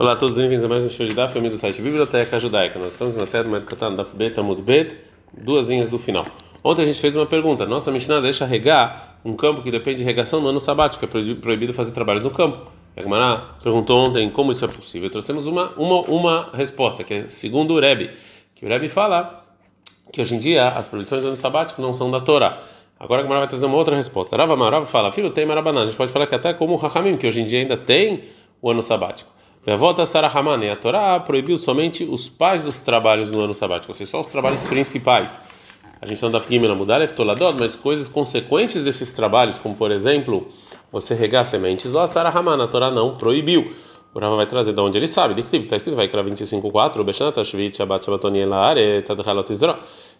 Olá a todos, bem-vindos a mais um show de Daf, do site Biblioteca Judaica. Nós estamos na série do Medkatan Daf Bet Amud Bet, duas linhas do final. Ontem a gente fez uma pergunta. Nossa Mishnah deixa regar um campo que depende de regação no ano sabático, é proibido fazer trabalhos no campo. A Gemara perguntou ontem como isso é possível. Trouxemos uma, uma, uma resposta, que é segundo o Rebbe, que o Rebbe fala que hoje em dia as proibições do ano sabático não são da Torá. Agora a Gemara vai trazer uma outra resposta. Rava Marava fala, filho, tem marabaná. A gente pode falar que até como o Hakamim, que hoje em dia ainda tem o ano sabático. A volta Sarahamane, a Torá proibiu somente os pais dos trabalhos no ano sabático, ou seja, só os trabalhos principais. A gente não dá na mudar Toladot, mas coisas consequentes desses trabalhos, como por exemplo, você regar sementes, lá Sarahamane, a Torá não proibiu. O Rava vai trazer de onde ele sabe. Está escrito, vai criar 25.4, Beshanat Ashvit Shabbat Shabbatoni Elaare, Tzadchalot Israel.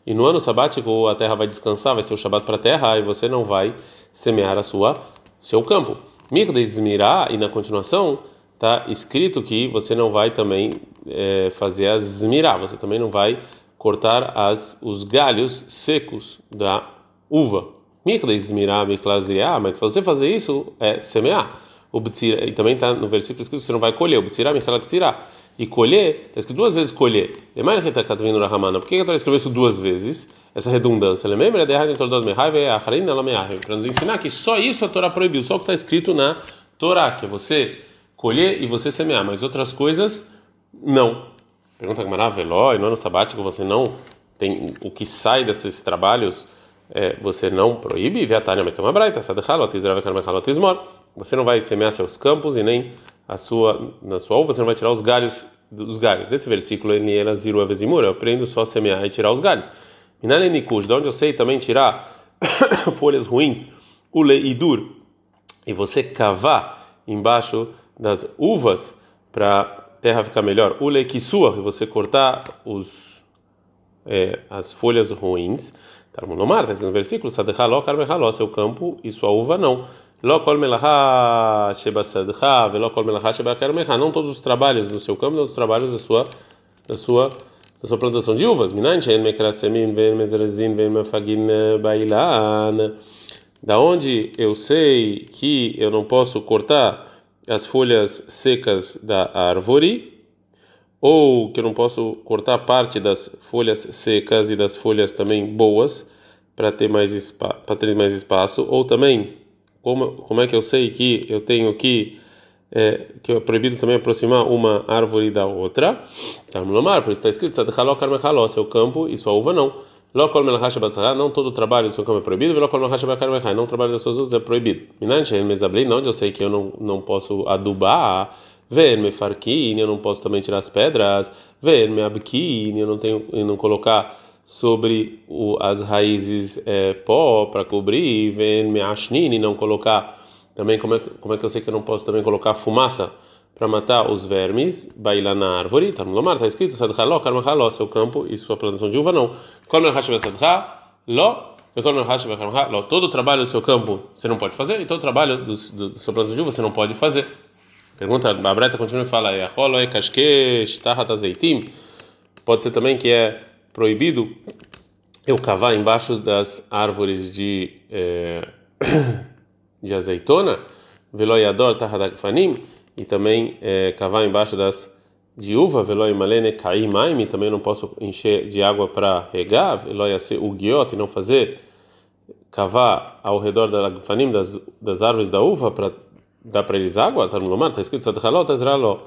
E no ano sabático a terra vai descansar, vai ser o Shabbat para a terra, e você não vai semear a sua seu campo. Mirda Izmirá, e na continuação, está escrito que você não vai também é, fazer as zmirá, você também não vai cortar as, os galhos secos da uva. Mas se você fazer isso, é semear. O e também está no versículo escrito você não vai colher. O btzira, e colher, está escrito duas vezes colher. Por que a Torá escreveu isso duas vezes? Essa redundância. Para nos ensinar que só isso a Torá proibiu, só o que está escrito na Torá, que é você colher e você semear, mas outras coisas não. Pergunta que maravilhosa, no ano sabático você não tem o que sai desses trabalhos, é, você não proíbe, Viatania, mas tem uma braita, você não vai semear seus campos e nem a sua na sua uva, você não vai tirar os galhos dos galhos. Desse versículo, ele era ziru avezimura, eu aprendo só a semear e tirar os galhos. Minanenikush, de onde eu sei também tirar folhas ruins, ule e dur, e você cavar embaixo das uvas para a terra ficar melhor. O lequissua, você cortar os, é, as folhas ruins. Está no versículo: Sadechaló, carmehaló, seu campo e sua uva não. Não todos os trabalhos do seu campo, não todos os trabalhos da sua, da sua, da sua plantação de uvas. Da onde eu sei que eu não posso cortar as folhas secas da árvore, ou que eu não posso cortar parte das folhas secas e das folhas também boas para ter mais para ter mais espaço, ou também como como é que eu sei que eu tenho que é, que é proibido também aproximar uma árvore da outra? Tá no mar, por isso está escrito: seu campo e sua uva não não todo trabalho do seu campo é proibido, não o trabalho das suas uvas é proibido. Onde eu sei que eu não, não posso adubar, ver me farquine, eu não posso também tirar as pedras, ver me abquine, eu não tenho eu não colocar sobre o, as raízes é, pó para cobrir, ver me ashnine, não colocar também como é, como é que eu sei que eu não posso também colocar fumaça para matar os vermes, bailar na árvore, está no lomar, está escrito, sadhaló, karmachaló, seu campo e sua plantação de uva, não. Todo o trabalho do seu campo você não pode fazer, e todo o trabalho do, do, do plantação de uva você não pode fazer. Pergunta, a Breta continua e fala, é pode ser também que é proibido eu cavar embaixo das árvores de, eh, de azeitona, veloyador tahadakfanim, e também é, cavar embaixo das de uva, veloi malene kaimaim, também não posso encher de água para regar, veloi ser ugiot, e não fazer cavar ao redor da fanim das, das árvores da uva para dar para eles água, está no mar, está escrito sadhalot ezralo,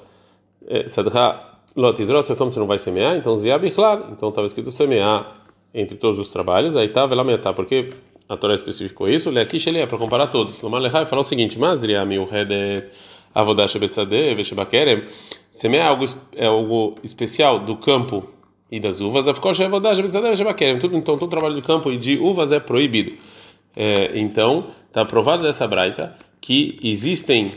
é, sadhalot ezralo, seu campo você não vai semear, então ziabichlar, então estava escrito semear entre todos os trabalhos, aí está velametzah, porque a Torá especificou isso, leakish ele é para comparar todos, no mar lehai fala o seguinte, mas riami o redet Avodash Bessadeh, Veshabakerem, semear é algo, é algo especial do campo e das uvas, Avodash Bessadeh, Veshabakerem, então todo trabalho do campo e de uvas é proibido. É, então, está provado dessa braita que existem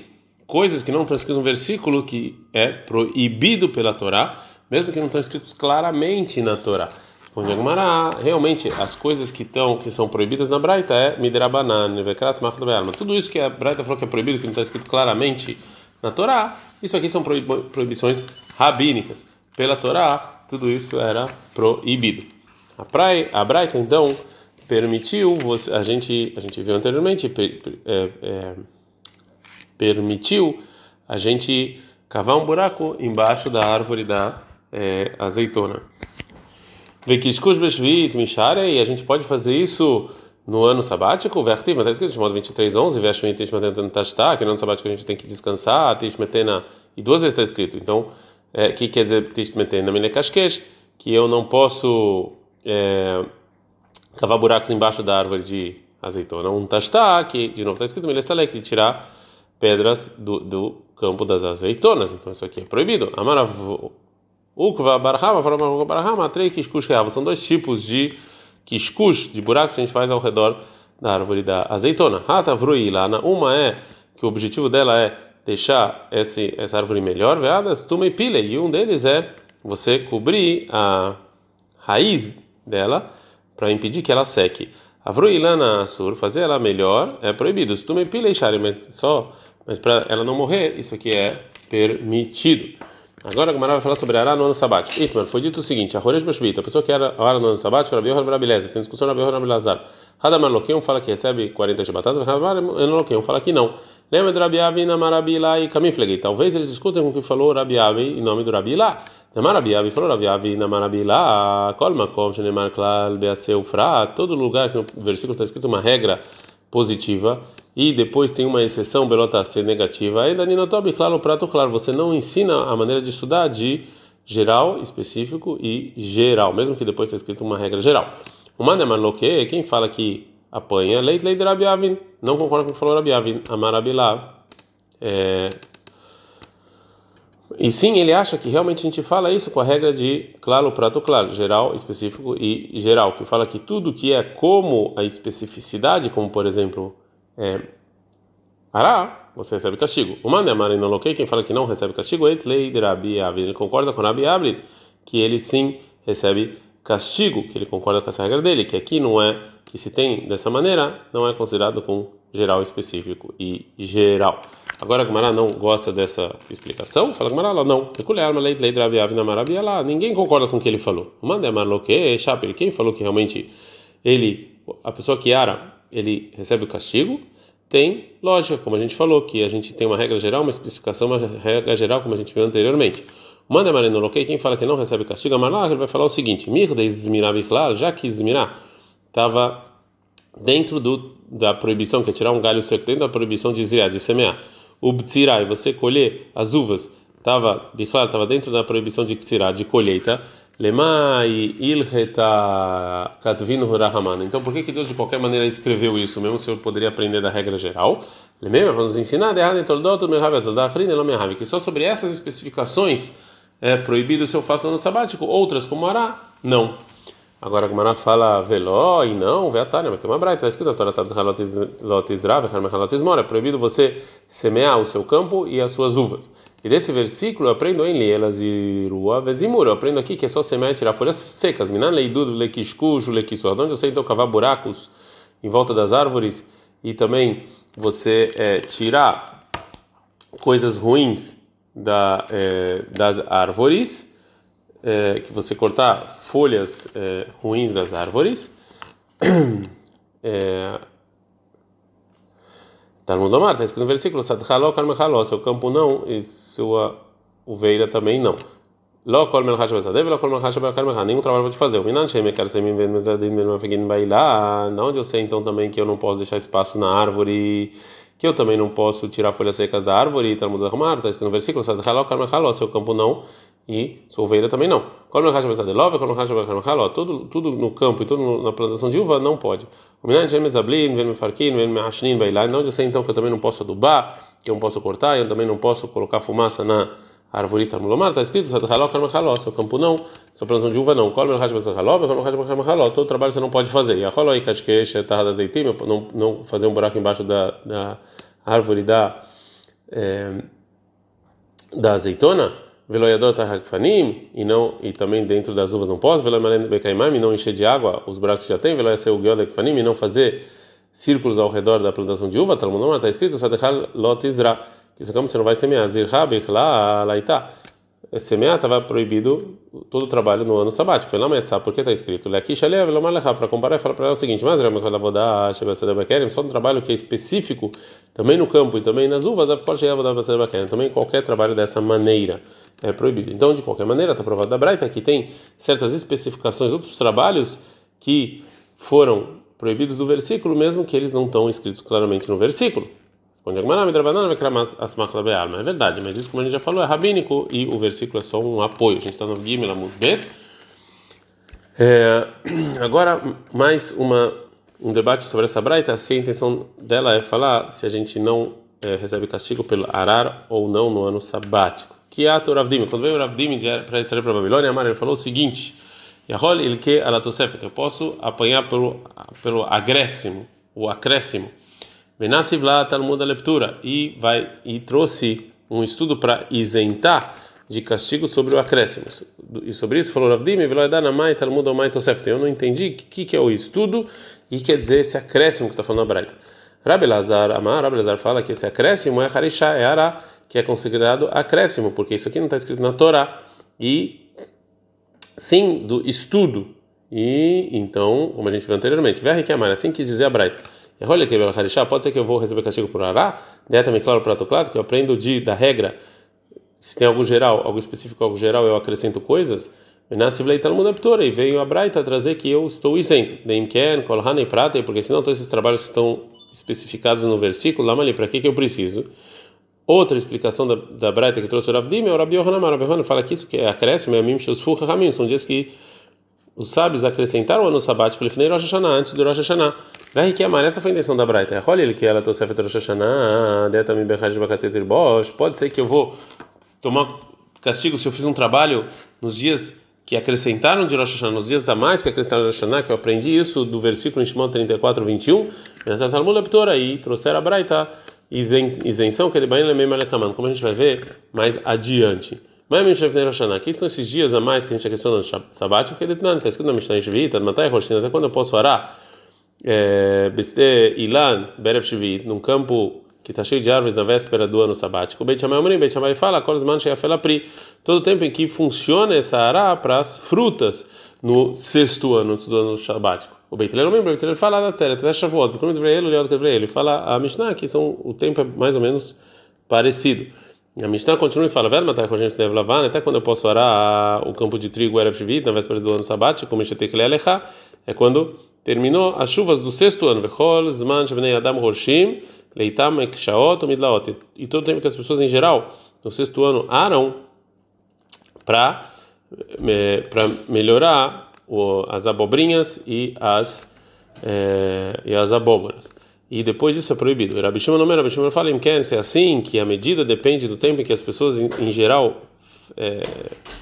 coisas que não estão escritas no versículo que é proibido pela Torá, mesmo que não estão escritos claramente na Torá. Responde Agmará, realmente as coisas que estão que são proibidas na Braita é midrabanan, nevekras machdabelma. Tudo isso que a Braita falou que é proibido, que não está escrito claramente na Torá, isso aqui são proibições rabínicas. Pela Torá, tudo isso era proibido. A, praia, a Braita então permitiu, você, a gente a gente viu anteriormente, per, é, é, permitiu a gente cavar um buraco embaixo da árvore da é, azeitona. Mishare, e a gente pode fazer isso no ano sabático, Vertiv, mas está escrito, chamado 2311, Veshvit Tishmetena Tashta, que no ano sabático a gente tem que descansar, Tishmetena, e duas vezes está escrito. Então, o é, que quer dizer Tishmetena Menekashkesh? Que eu não posso é, cavar buracos embaixo da árvore de azeitona. Um Tashta, que de novo está escrito, Melessalek, tirar pedras do, do campo das azeitonas. Então, isso aqui é proibido. Amarav. Ukva barahama, farama barahama, trei kishkush reava. São dois tipos de kishkush, de buracos que a gente faz ao redor da árvore da azeitona. Hata vruilana. Uma é que o objetivo dela é deixar esse, essa árvore melhor, veadas, tuma e pile. E um deles é você cobrir a raiz dela para impedir que ela seque. A vruilana sur, fazer ela melhor é proibido. Tuma e pile, mas só, mas para ela não morrer, isso aqui é permitido. Agora a Gemara vai falar sobre Ará no ano sabático. Foi dito o seguinte: a Horesh Bashvita, a pessoa que era Ará no ano sabático, Rabi Yohan Rabileza, tem discussão Rabi Yohan Rabilazar. Hadamar Loqueum fala que recebe 40 de batatas, Hadamar Loqueum fala que não. Lembra de Rabi Avi, Namarabi e Kamiflegei. Talvez eles escutem com o que falou Rabi Avi em nome do Rabi lá. Namarabi Avi falou Rabi Avi, Namarabi lá, Kolma Kom, Shenemar Klal, Beaseu todo lugar que no versículo está escrito uma regra positiva e depois tem uma exceção belota ser negativa, ainda ninotob claro prato claro, você não ensina a maneira de estudar de geral, específico e geral, mesmo que depois tenha escrito uma regra geral. O mandemar loque, quem fala que apanha, leit lei de Rabiavin, não concorda com o que falou Rabiavin, amarabilá. É... E sim, ele acha que realmente a gente fala isso com a regra de claro, prato claro, geral, específico e geral, que fala que tudo que é como a especificidade, como por exemplo é, Ará, você recebe castigo. O manda marino loquei, quem fala que não recebe castigo, lei de Rabi Ele concorda com Rabi Abri que ele sim recebe castigo, que ele concorda com essa regra dele, que aqui não é, que se tem dessa maneira, não é considerado com geral específico e geral. Agora a Gemara não gosta dessa explicação, fala Gemara lá, não, Abri lá, ninguém concorda com o que ele falou. O manda marloquei, Shapir, quem falou que realmente ele, a pessoa que ara, ele recebe o castigo, tem lógica, como a gente falou, que a gente tem uma regra geral, uma especificação, uma regra geral, como a gente viu anteriormente. Manda Marino Loquei, quem fala que não recebe castigo, Amarlah, ele vai falar o seguinte: Mirda Izmirá Bichlal, já que Izmirá estava dentro do, da proibição, que é tirar um galho seco, dentro da proibição de zriá, de semear. O Btsirai, você colher as uvas, estava, Bichlal, estava dentro da proibição de Tzirá, de colheita. Lemai. Então, por que, que Deus de qualquer maneira escreveu isso? Mesmo se eu poderia aprender da regra geral. Lembra? Vamos nos ensinar que só sobre essas especificações é proibido se eu faço no sabático. Outras, como Ará, não. Agora a Gemara fala veló e não, veatânia, mas tem uma braita, está escrito a Torá sabe é proibido você semear o seu campo e as suas uvas. E desse versículo eu aprendo em Lielas e Rua Vezimur. Eu aprendo aqui que é só semear e tirar folhas secas. Minan leidudo, lequiscujo, lequissu. Onde eu sei então cavar buracos em volta das árvores e também você é, tirar coisas ruins da, é, das árvores, é, que você cortar folhas ruins das árvores. Talmud Omar, está escrito no versículo, Sadhaló Karmechaló, seu campo não e sua uveira também não. Ló kol melchash bezadev, ló kol melchash bekarmechá. Nenhum trabalho pode fazer. O minan shem ekar semim ben mezadim ben mafegin bailá. Onde eu sei então também que eu não posso deixar espaço na árvore, que eu também não posso tirar folhas secas da árvore. Talmud Omar, está escrito no versículo, Sadhaló Karmechaló, seu campo não e sua ovelha também não. Tudo, tudo no campo e tudo na plantação de uva não pode. Onde eu sei então que eu também não posso adubar, que eu não posso cortar, eu também não posso colocar fumaça na árvore Talmulomar, está escrito, seu campo não, sua plantação de uva não. Todo trabalho você não pode fazer. E a rola aí, não, não fazer um buraco embaixo da, da árvore da, é, da azeitona veloiador tarhakfanim e não e também dentro das uvas não posso? Veloimalem bekaimam e não encher de água os buracos já tem? Veloia geodekfanim e não fazer círculos ao redor da plantação de uva? Talmud está escrito sadechal lot izra que isso como você não vai semear. Zirha bichla laita semear estava proibido todo o trabalho no ano sabático. Sabe por que está escrito? Para comparar, fala para ela o seguinte: mas dar só um trabalho que é específico também no campo e também nas uvas, também qualquer trabalho dessa maneira é proibido. Então, de qualquer maneira, está provado da Braita que tem certas especificações, outros trabalhos que foram proibidos do versículo, mesmo que eles não estão escritos claramente no versículo. Responde Labealma. É verdade, mas isso, como a gente já falou, é rabínico e o versículo é só um apoio. A gente está no Gimel. É, agora, mais uma, um debate sobre essa braita. Se a intenção dela é falar se a gente não é, recebe castigo pelo arar ou não no ano sabático. Que ato Ravdim. Quando veio o Ravdim para Israel para a Babilônia, Amar, ele falou o seguinte: Yahol il que alatosefet. Eu posso apanhar pelo, pelo acréscimo, o acréscimo. Benasiv lá Talmud leptura e vai e trouxe um estudo para isentar de castigo sobre o acréscimo. E sobre isso falou Ravdim, Veloedanamai Talmud Omai Tosefet. Eu não entendi o que, que é o estudo e quer dizer esse acréscimo que está falando a Braita. Rabi Lazar Amar, Rabi Lazar fala que esse acréscimo é Harishá, é Ará, que é considerado acréscimo, porque isso aqui não está escrito na Torá. E sim, do estudo. E então, como a gente viu anteriormente, Verre que amar, assim quis dizer a Braita. Olha que pode ser que eu vou receber castigo por ará, também claro para claro que eu aprendo de da regra, se tem algo geral, algo específico, algo geral, eu acrescento coisas. E veio a Braita trazer que eu estou isento. Deimken, Kolhan e Prata, porque senão todos esses trabalhos que estão especificados no versículo, lá para que que eu preciso? Outra explicação da, da Braita que trouxe o Ravdim é o Rabi Yohanan. Fala que isso que é acréscimo, é Mim Shosfu Hamim, são dias que os sábios acrescentaram o ano sabático Lifnei Rosh Hashanah, antes do Rosh Hashanah. Daí que amar, essa foi a intenção da Braita. Olha ele que ela tosefet Rosh Hashanah, mi bechaj bakatzet bosh. Pode ser que eu vou tomar castigo se eu fiz um trabalho nos dias que acrescentaram de Rosh Hashanah, nos dias a mais que acrescentaram de Rosh Hashanah, que eu aprendi isso do versículo em Shimon 34, 21, nessa Talmud Leptora, e trouxeram a Braita isenção, que ele vai como a gente vai ver mais adiante. Quem são esses dias a mais que a gente acrescentou no Shabbat? O que está escrito na Mishnah Shvita, Matai Roshina, até quando eu posso arar Beste Ilan, Berev Shvit, num campo que está cheio de árvores na véspera do ano sabático. Beit Shammai Omrim, Beit Shammai fala, Korzman Sheafela Pri, todo o tempo em que funciona essa ará para as frutas no sexto ano do ano sabático. O Beit Hillel Omrim, Beit Hillel fala da Tzeret, até Shavuot, como ele, ele fala a Mishnah que são o tempo é mais ou menos parecido. A Mishnah continua e fala: Velho, matar com a gente deve lavar, até quando eu posso arar o campo de trigo Shvit, na véspera do ano sabático, como é quando terminou as chuvas do sexto ano. Vechol, Zman, Shabnei Adam, Roshim, Leitam, Ekshaot, Midlaot. E todo o tempo que as pessoas em geral, no sexto ano, aram para para melhorar as abobrinhas e as, é, e as abóboras e depois disso é proibido. Rabi Shimon não Rabi Shimon fala em quer ser assim que a medida depende do tempo em que as pessoas em, em geral é,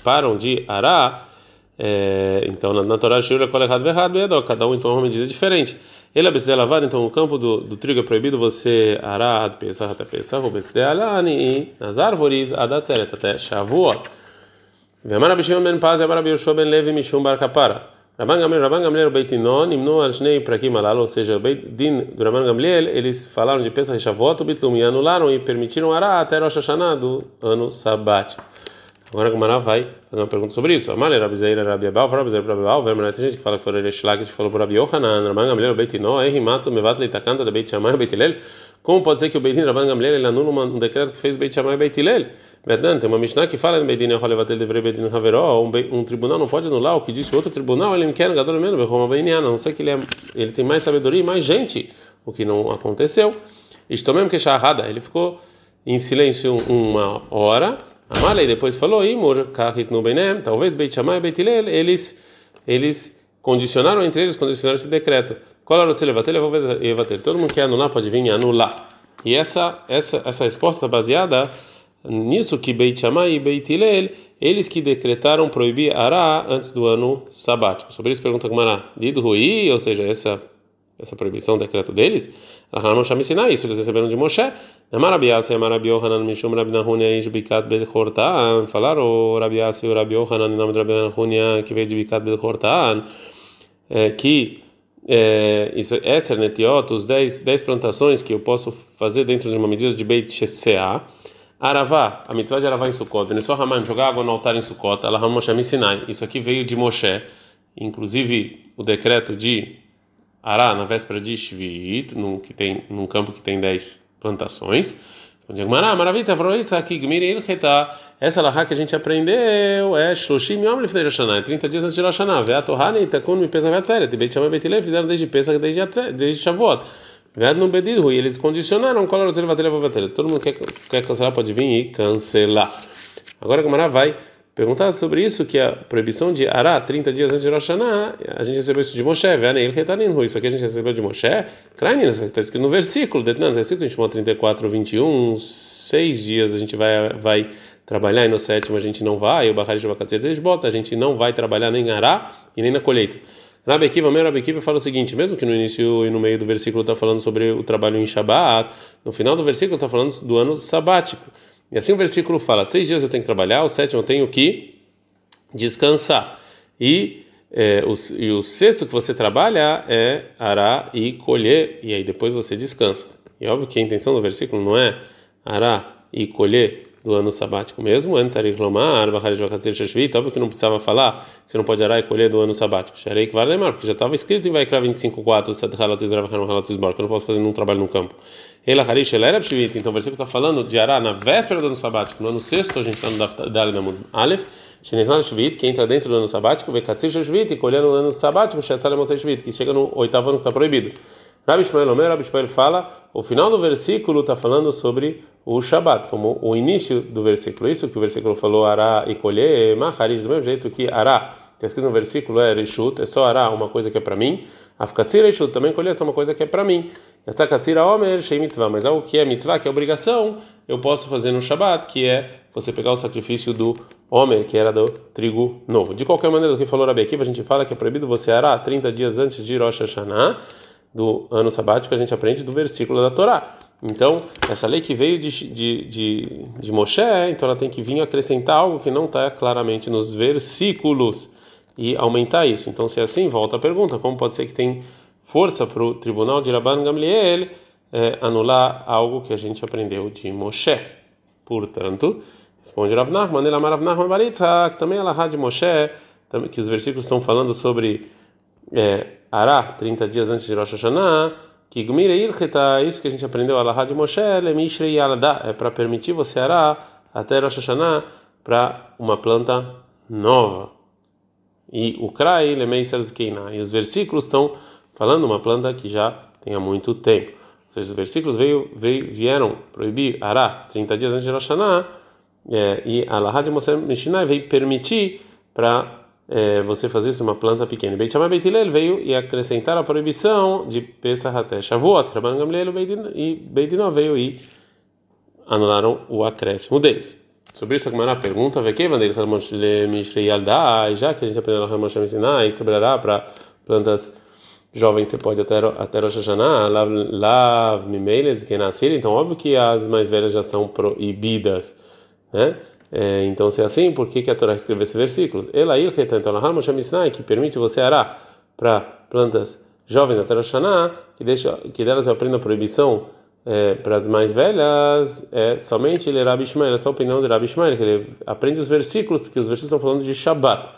param de arar. É, então na, Torá Shura qual é errado errado é cada um então é uma medida diferente. Ele é lavar então o campo do, do trigo é proibido você arar pesach até pesach ou alani e nas árvores adatzeret até shavuot. Vemar Rabi Shimon ben Paz Rabi Yoshua ben Levi mishum bar kapara. Rabban Gamliel, Rabban Gamliel, Beitinon, Imnu Arshnei Prakim Alalo, ou seja, Beit Din Rabban Gamliel, eles falaram de Pesach Shavuot, o Bitlum, e anularam e permitiram Ará até Rosh Hashanah do ano sabático. Agora a Gamara vai fazer uma pergunta sobre isso. Amalei, Rabizeira, Rabi Abal, Rabizeira, Rabi Abal, Vermana, tem gente que fala que foi o Shlag, que falou por Rabi Yohanan, Rabban Gamliel, Beitinon, Ehimatsu, Mevat Leitakanta, Beit Shammai, Beit Hillel. Como pode ser que o Beit Din, Rabban Gamliel, ele anula um decreto que fez Beit Shammai Beit Verdade, tem uma Mishnah que fala Bedin um tribunal não pode anular o que disse outro tribunal, ele quer gadol menos, a não sei que ele, é, ele tem mais sabedoria e mais gente, o que não aconteceu. Isto mesmo que Shahada, ele ficou em silêncio uma hora, Amala e depois falou, Imur, Kahit no Benem, talvez Beit Shammai e Beit Hillel, eles, eles condicionaram entre eles, condicionaram esse decreto. Todo mundo quer anular pode vir anular. E essa, essa, essa resposta baseada nisso que Beit Shammai e Beit Hillel, eles que decretaram proibir Ará antes do ano sabático. Sobre isso pergunta Gmará, Did Rui, ou seja, essa essa proibição, decreto deles, me ensinar isso, eles receberam de Moshe. Amarabias Amarabi Yohanan Mishum Rabi Nahunia Ish Bikat Bel Hortan, falaram o Rabias e o Rabi Yohanan em nome de Rabi Nahunia que veio de Bikat Bel Hortan, é, que é, isso, Esser Netiot, os 10 plantações que eu posso fazer dentro de uma medida de Beit Shesea, Aravá, a mitzvah de Aravá em Sukkot, Benesor Hamaim, jogar água no altar em Sukkot, Alaham Moshe Sinai. Isso aqui veio de Moshe, inclusive o decreto de Ará, na véspera de Shvit, num, que tem, num campo que tem 10 plantações. Maravilha, você falou isso aqui, essa lahá que a gente aprendeu é Shloshim Yom Lefnei Rosh Hashanah, 30 dias antes de Hashanah. Veat Ohana e Takun me pesa Vetzeret, Beit Shammai Beit fizeram desde Pesach, desde, desde Shavuot. No Bedidhu, e eles condicionaram qual era o. Todo mundo quer, quer cancelar, pode vir e cancelar. Agora a Gamara vai perguntar sobre isso, que a proibição de Ará, 30 dias antes de Rosh a gente recebeu isso de Moshe, isso aqui a gente recebeu de Moshe, Krainin, está escrito no versículo, está escrito em Shimon 34, 21, seis dias a gente vai, vai trabalhar e no sétimo a gente não vai, o Bahari de bota, a gente não vai trabalhar nem em Ará e nem na colheita. Rabi Akiva, meu Rabi Akiva fala o seguinte, mesmo que no início e no meio do versículo está falando sobre o trabalho em Shabat, no final do versículo está falando do ano sabático. E assim o versículo fala, seis dias eu tenho que trabalhar, o sétimo eu tenho que descansar. E, é, o, e o sexto que você trabalha é arar e colher, e aí depois você descansa. E óbvio que a intenção do versículo não é arar e colher do ano sabático mesmo, antes era reclamar, óbvio que não precisava falar, você não pode arar e colher do ano sabático. Sharei que lembrar, porque já estava escrito em Vaikra 25.4, que eu não posso fazer nenhum trabalho no campo. Ela Harish, ela era então o versículo está falando de arar na véspera do ano sabático, no ano sexto, a gente está no Dali da Aleph, Shenechal Shvit, que entra dentro do ano sabático, Vekatzir Shvit, e colher no ano sabático, Shetzal Mosai Shvit, que chega no oitavo ano que está proibido. Rabi Shmuel Omer, Rabi Shmuel fala, o final do versículo está falando sobre o Shabat, como o início do versículo. Isso que o versículo falou, ará e colher, Maharish, do mesmo jeito que ará, é escrito no versículo é Rishut, é só ará, uma coisa que é para mim. Afkatzir Rishut, também colher é só uma coisa que é para mim. Yatzakatzir Omer, Shei Mitzvah, mas algo que é mitzvah, que é obrigação, eu posso fazer no Shabat, que é você pegar o sacrifício do Homer, que era do trigo novo. De qualquer maneira, do que falou Rabi Akiva, a gente fala que é proibido você arar 30 dias antes de Rosh Hashanah, do ano sabático, a gente aprende do versículo da Torá. Então, essa lei que veio de, de, de, de Moshe, então ela tem que vir acrescentar algo que não está claramente nos versículos e aumentar isso. Então, se é assim, volta a pergunta: como pode ser que tem força para o tribunal de Rabban Gamliel é, anular algo que a gente aprendeu de Moshe? Portanto, responde Rav Nachman, Elamar Rav Nachman também a de Moshe, que os versículos estão falando sobre. É, Ará, 30 dias antes de Rosh Hashanah, que Gmire Ilcheta, isso que a gente aprendeu, Alahá de Moshe, Lemishrei Alada, é para permitir você arar até Rosh Hashanah para uma planta nova. E o Krai, Lemeiser Zkeina, e os versículos estão falando uma planta que já tem há muito tempo. Ou seja, os versículos veio, veio, vieram proibir Ará 30 dias antes de Rosh Hashanah, é, e Alahá de Moshe Mishnah veio permitir para é, você fazer isso uma planta pequena. Beit Shammai Beit Hillel veio e acrescentar a proibição de Pesach até Shavuot. Rabban Gamliel e Beit Dinó veio e anularam o acréscimo deles. Sobre isso, a Gemara pergunta, já que a gente aprendeu no Ramosh Sinai sobre Ará para plantas jovens, você pode até, até Rosh Hashanah, Lav Mimeiles, que nascer, então óbvio que as mais velhas já são proibidas, né? É, então, se é assim, por que, que a Torá escreveu esse versículo? Ela que permite você arar para plantas jovens até Rosh que, deixa, que delas eu aprendo a proibição é, para as mais velhas, é somente ele é Rabi Ishmael, é só a opinião de Rabi Ishmael, que ele aprende os versículos, que os versículos estão falando de Shabbat.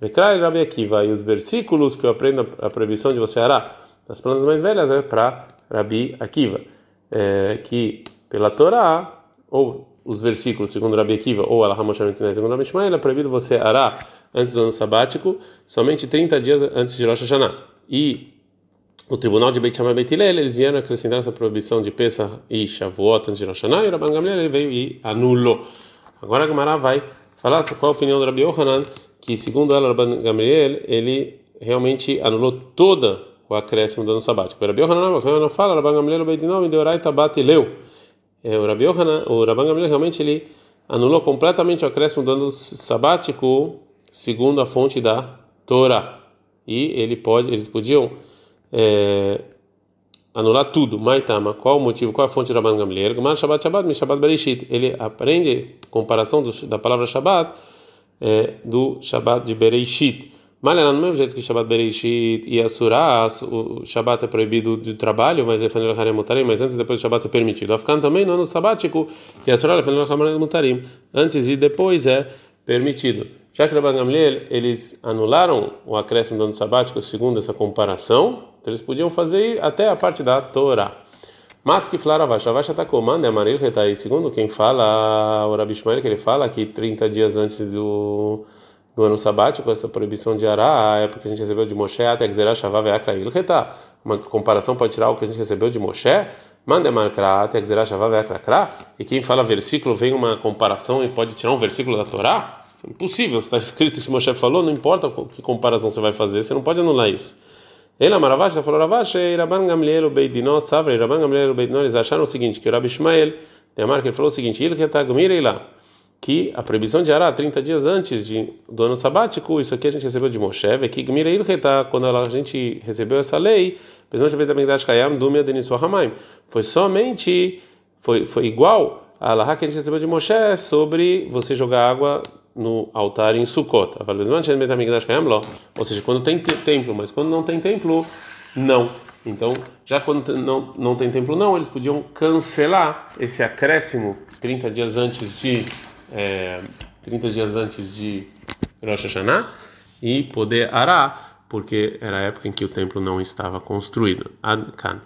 Vekrai Rabi Akiva, e os versículos que eu aprendo a proibição de você arar das plantas mais velhas é para Rabi Akiva, é, que pela Torá, ou os versículos, segundo Rabi Akiva, ou Allah Moshe Sinai, segundo Rabi Ishmael, é proibido você arar antes do ano sabático, somente 30 dias antes de Rosh Hashanah. E o tribunal de Beit Shammai Beit Hillel, eles vieram acrescentar essa proibição de Pesach e Shavuot antes de Rosh Hashanah, e Rabban Gamliel veio e anulou. Agora a Gemara vai falar qual a opinião do Rabi Yohanan, que segundo ela, Rabban Gamliel, ele realmente anulou toda o acréscimo do ano sabático. O Rabi Yohanan fala, Rabban Gamliel, Beit Dinov, Deoraita Bat Leu é, o Rabi Yohanan, o Rabban Gamliel realmente ele anulou completamente o acréscimo do ano sabático segundo a fonte da Torá. E ele pode, eles podiam é, anular tudo. Maitama, qual o motivo, qual a fonte do Rabban Gamliel? Gmar Shabbat Shabbat, Mi Bereshit. Ele aprende comparação do, da palavra Shabbat é, do Shabbat de Bereshit. Mas do mesmo jeito que Shabbat Bereshit e Asura, o Shabbat é proibido de trabalho, mas mas antes e depois o Shabbat é permitido. Afkan também no ano sabático e Asura mutarim, antes e depois é permitido. Já que Rabban Gamliel, eles anularam o acréscimo do ano sabático segundo essa comparação, então eles podiam fazer até a parte da Torá. Mat que Flaravash, Ravash está comando, é amarelo que está aí, segundo quem fala, o Rabi Ishmael, que ele fala que 30 dias antes do no ano sabático, essa proibição de Ará, a época que a gente recebeu de Moshe, até Gzerah Shavav Eakrail Retá. Uma comparação pode tirar o que a gente recebeu de Moshe, manda marcar até Gzerah Shavav Eakrakra. E quem fala versículo vem uma comparação e pode tirar um versículo da Torá? Isso é impossível, está escrito que Moshe falou, não importa que comparação você vai fazer, você não pode anular isso. Ele, Maravash, falou Ravash, Rabban Gamliel, Beidinó, Savre, Rabban Gamliel, Beidinó, eles acharam o seguinte, que o Rabi tem a marca, ele falou o seguinte, que está lá que a proibição de Ará 30 dias antes de, do ano sabático, isso aqui a gente recebeu de Moshe, que quando a gente recebeu essa lei, foi somente, foi, foi igual a Alahá que a gente recebeu de Moshe sobre você jogar água no altar em Sukkot. Ou seja, quando tem templo, mas quando não tem templo, não. Então, já quando não, não tem templo, não, eles podiam cancelar esse acréscimo 30 dias antes de é, 30 dias antes de Rosh Hashanah e poder arar, porque era a época em que o templo não estava construído. Ad